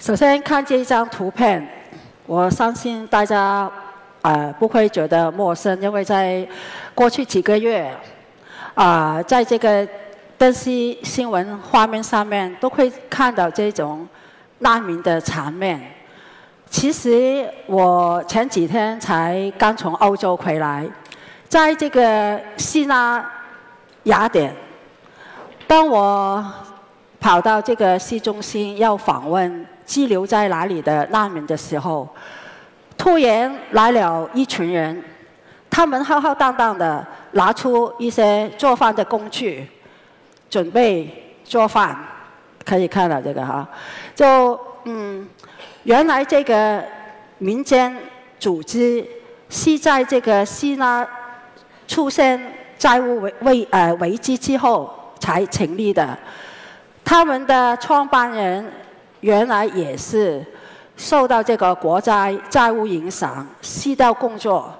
首先看这一张图片，我相信大家呃不会觉得陌生，因为在过去几个月啊，在这个电视新闻画面上面都会看到这种难民的场面。其实我前几天才刚从欧洲回来，在这个希腊雅典，当我跑到这个市中心要访问。滞留在哪里的难民的时候，突然来了一群人，他们浩浩荡荡的拿出一些做饭的工具，准备做饭。可以看到这个哈，就嗯，原来这个民间组织是在这个希腊出现债务危危呃危机之后才成立的，他们的创办人。原来也是受到这个国债债务影响，失掉工作，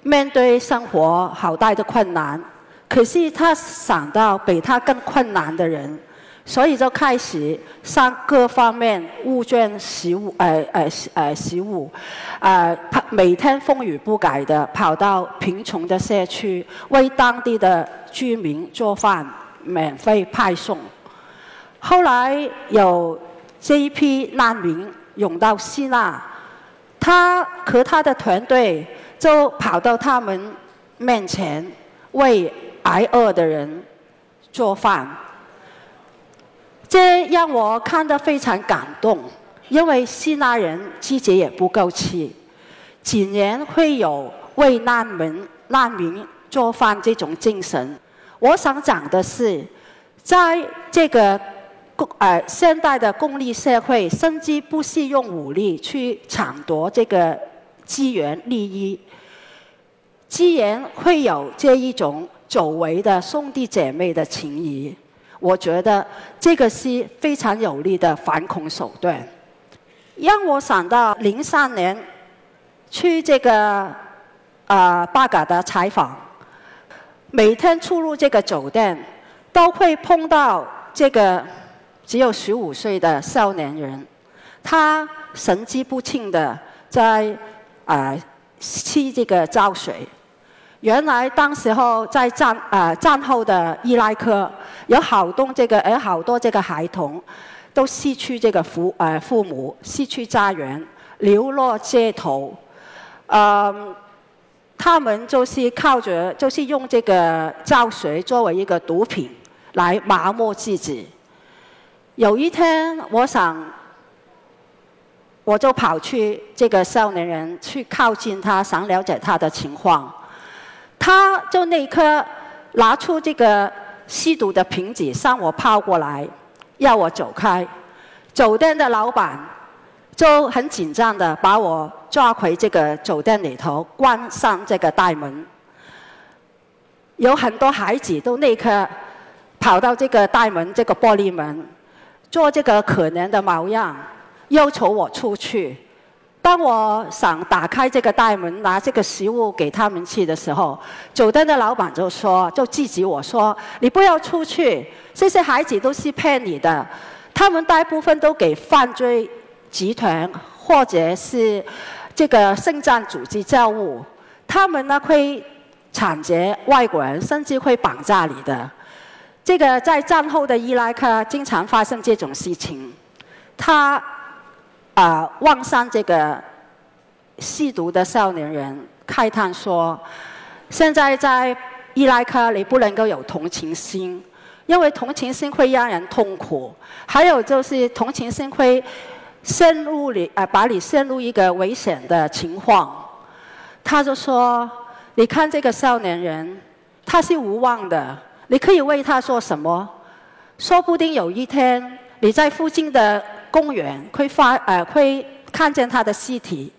面对生活好大的困难。可是他想到比他更困难的人，所以就开始向各方面物捐食物，呃呃呃食物，呃每天风雨不改的跑到贫穷的社区，为当地的居民做饭，免费派送。后来有。这一批难民涌到希腊，他和他的团队就跑到他们面前，为挨饿的人做饭。这让我看得非常感动，因为希腊人自己也不够吃，竟然会有为难民难民做饭这种精神。我想讲的是，在这个。共呃，现代的功利社会，甚至不惜用武力去抢夺这个资源利益，既然会有这一种久违的兄弟姐妹的情谊，我觉得这个是非常有力的反恐手段。让我想到零三年去这个呃巴嘎达采访，每天出入这个酒店，都会碰到这个。只有十五岁的少年人，他神志不清的在啊吸这个胶水。原来当时候在战啊战后的伊拉克，有好多这个有好多这个孩童都失去这个父呃父母，失去家园，流落街头。嗯，他们就是靠着就是用这个胶水作为一个毒品来麻木自己。有一天，我想，我就跑去这个少年人，去靠近他，想了解他的情况。他就那一刻拿出这个吸毒的瓶子向我抛过来，要我走开。酒店的老板就很紧张的把我抓回这个酒店里头，关上这个大门。有很多孩子都立刻跑到这个大门，这个玻璃门。做这个可怜的模样，要求我出去。当我想打开这个大门，拿这个食物给他们吃的时候，酒店的老板就说，就制止我说：“你不要出去，这些孩子都是骗你的，他们大部分都给犯罪集团或者是这个圣战组织教务，他们呢会抢劫外国人，甚至会绑架你的。”这个在战后的伊拉克经常发生这种事情，他啊望上这个吸毒的少年人，慨叹说：“现在在伊拉克，你不能够有同情心，因为同情心会让人痛苦。还有就是同情心会陷入你啊，把你陷入一个危险的情况。”他就说：“你看这个少年人，他是无望的。”你可以为他做什么？说不定有一天你在附近的公园会发呃会看见他的尸体。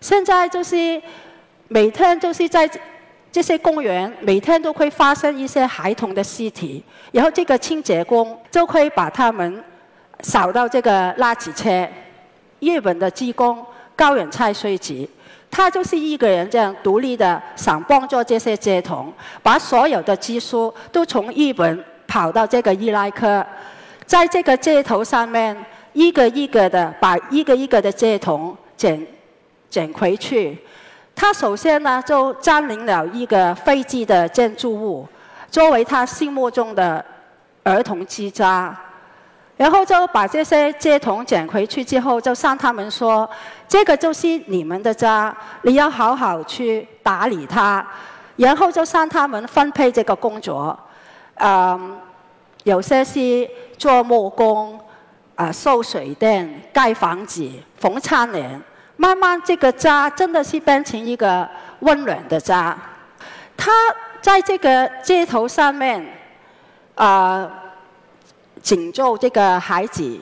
现在就是每天就是在这些公园，每天都会发生一些孩童的尸体，然后这个清洁工就会把他们扫到这个垃圾车。日本的职工高远菜穗子。他就是一个人这样独立的，想帮助这些街童，把所有的技术都从日本跑到这个伊拉克，在这个街头上面，一个一个的把一个一个的街童捡捡回去。他首先呢就占领了一个废弃的建筑物，作为他心目中的儿童之家。然后就把这些接筒捡回去之后，就向他们说：“这个就是你们的家，你要好好去打理它。”然后就向他们分配这个工作，嗯，有些是做木工，啊，收水电、盖房子、缝窗帘。慢慢，这个家真的是变成一个温暖的家。他在这个街头上面，啊，拯救这个孩子，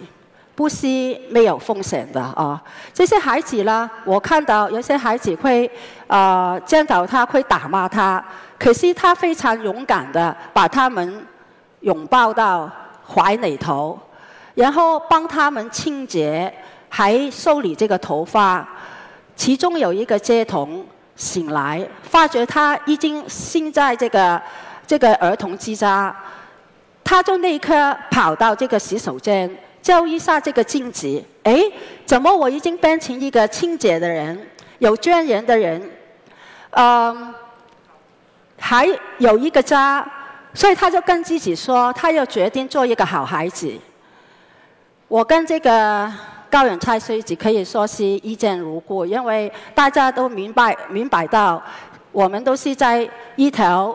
不是没有风险的啊。这些孩子呢，我看到有些孩子会，啊，见到他会打骂他，可是他非常勇敢的把他们拥抱到怀里头，然后帮他们清洁。还修理这个头发，其中有一个街童醒来，发觉他已经 sinh 在这个这个儿童之家，他就立刻跑到这个洗手间，照一下这个镜子，哎，怎么我已经变成一个清洁的人，有尊严的人，嗯，还有一个家，所以他就跟自己说，他要决定做一个好孩子。我跟这个。高远蔡虽只可以说是一见如故，因为大家都明白明白到，我们都是在一条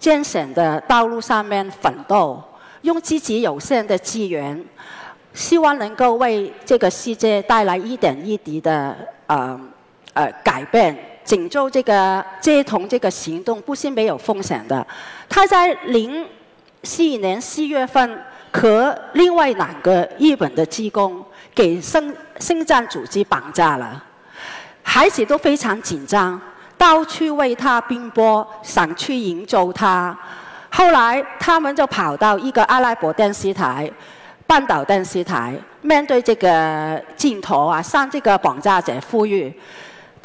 艰险的道路上面奋斗，用自己有限的资源，希望能够为这个世界带来一点一滴的呃呃改变，拯救这个接同这个行动不是没有风险的。他在零四年四月份和另外两个日本的职工。给生生战组织绑架了，孩子都非常紧张，到处为他奔波，想去营救他。后来他们就跑到一个阿拉伯电视台、半岛电视台，面对这个镜头啊，向这个绑架者呼吁。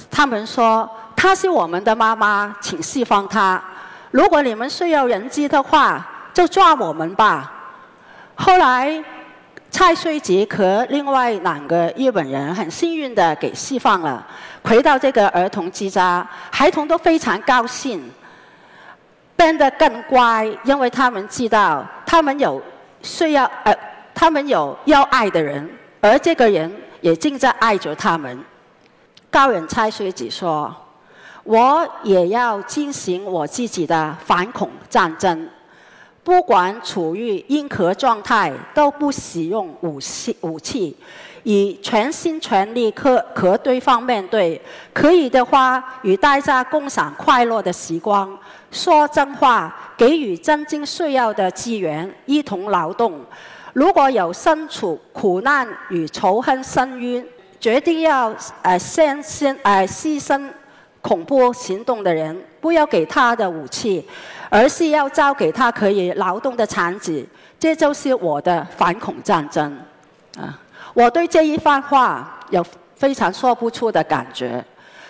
他们说：“她是我们的妈妈，请释放她。如果你们需要人质的话，就抓我们吧。”后来。蔡穗杰和另外两个日本人很幸运的给释放了，回到这个儿童之家，孩童都非常高兴，变得更乖，因为他们知道他们有需要呃，他们有要爱的人，而这个人也正在爱着他们。高人蔡学子说：“我也要进行我自己的反恐战争。”不管处于任何状态，都不使用武器，武器以全心全力和和对方面对。可以的话，与大家共享快乐的时光，说真话，给予真正需要的资源，一同劳动。如果有身处苦难与仇恨深渊，决定要呃先先呃牺牲恐怖行动的人，不要给他的武器。而是要交给他可以劳动的产子，这就是我的反恐战争。啊，我对这一番话有非常说不出的感觉。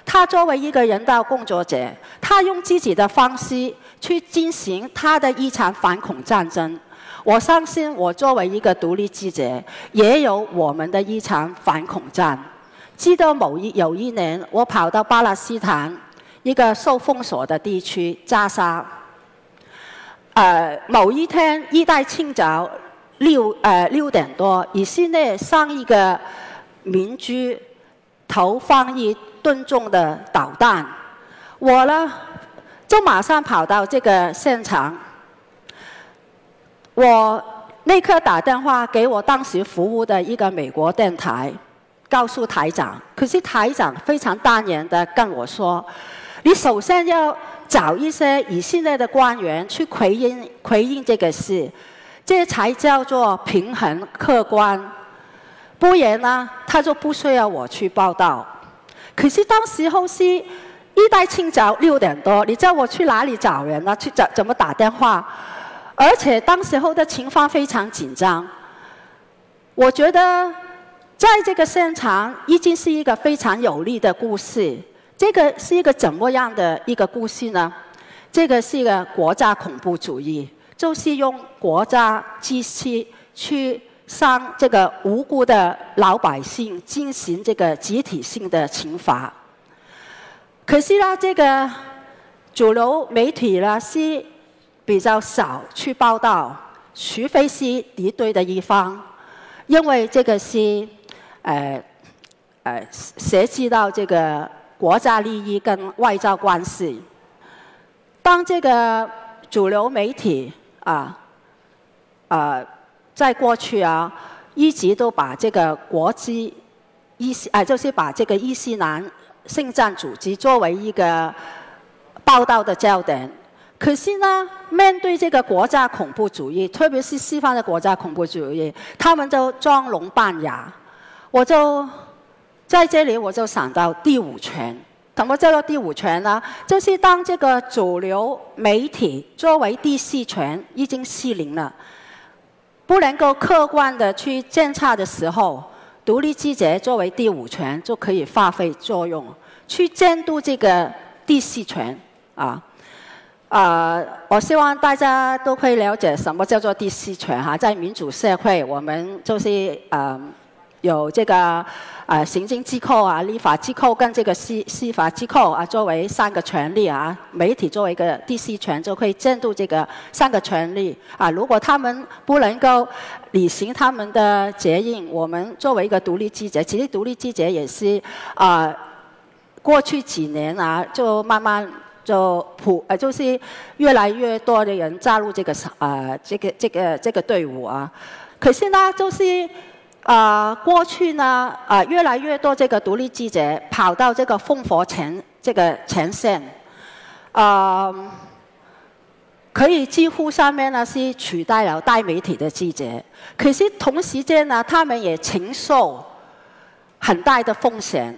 他作为一个人道工作者，他用自己的方式去进行他的一场反恐战争。我相信，我作为一个独立记者，也有我们的一场反恐战。记得某一有一年，我跑到巴勒斯坦一个受封锁的地区加沙。呃，某一天，一大清早六呃六点多，以色列上一个民居投放一吨重的导弹，我呢就马上跑到这个现场，我立刻打电话给我当时服务的一个美国电台，告诉台长。可是台长非常淡然的跟我说：“你首先要。”找一些以色列的官员去回应回应这个事，这才叫做平衡客观。不然呢，他就不需要我去报道。可是当时候是一大清早六点多，你叫我去哪里找人呢？去怎怎么打电话？而且当时候的情况非常紧张。我觉得在这个现场已经是一个非常有力的故事。这个是一个怎么样的一个故事呢？这个是一个国家恐怖主义，就是用国家机器去向这个无辜的老百姓进行这个集体性的惩罚。可惜呢，这个主流媒体呢是比较少去报道，除非是敌对的一方，因为这个是呃呃涉及到这个国家利益跟外交关系。当这个主流媒体啊，呃，在过去啊，一直都把这个国际伊斯啊，就是把这个伊斯兰圣战组织作为一个报道的焦点。可是呢，面对这个国家恐怖主义，特别是西方的国家恐怖主义，他们就装聋扮哑。我就在这里，我就想到第五权。什么叫做第五权呢？就是当这个主流媒体作为第四权已经失灵了，不能够客观的去监察的时候，独立记者作为第五权就可以发挥作用，去监督这个第四权啊。啊，我希望大家都可以了解什么叫做第四权哈。在民主社会，我们就是嗯。有这个呃行政机构啊、立法机构跟这个司司法机构啊，作为三个权利啊，媒体作为一个第四权，就可以监督这个三个权利啊。如果他们不能够履行他们的责任，我们作为一个独立记者，其实独立记者也是啊，过去几年啊，就慢慢就普呃，就是越来越多的人加入这个啊这个这个这个队伍啊。可是呢，就是。啊，过去呢，啊，越来越多这个独立记者跑到这个烽火前这个前线，啊，可以几乎上面呢是取代了大媒体的记者。可是同时间呢，他们也承受很大的风险。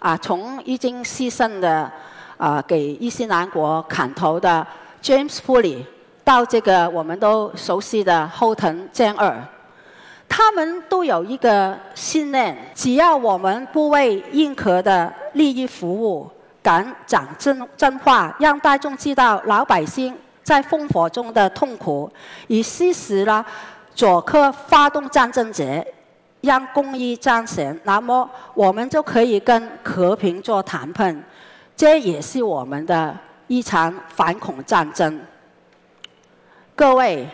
啊，从已经牺牲的啊给伊斯兰国砍头的 James Foley，到这个我们都熟悉的后藤健二。他们都有一个信念：只要我们不为任何的利益服务，敢讲真真话，让大众知道老百姓在烽火中的痛苦，以事实呢，佐科发动战争者，让公义彰显，那么我们就可以跟和平做谈判。这也是我们的一场反恐战争。各位，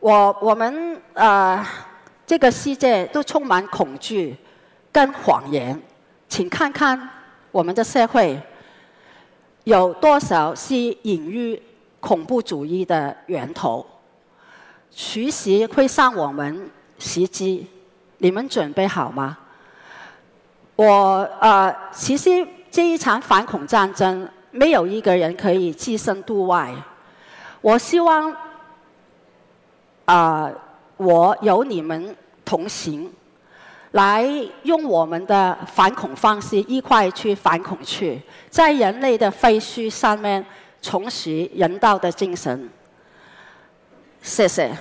我我们呃。这个世界都充满恐惧跟谎言，请看看我们的社会有多少是隐喻恐怖主义的源头，随时会向我们袭击。你们准备好吗？我呃，其实这一场反恐战争，没有一个人可以置身度外。我希望啊。我有你们同行，来用我们的反恐方式一块去反恐去，在人类的废墟上面重拾人道的精神。谢谢。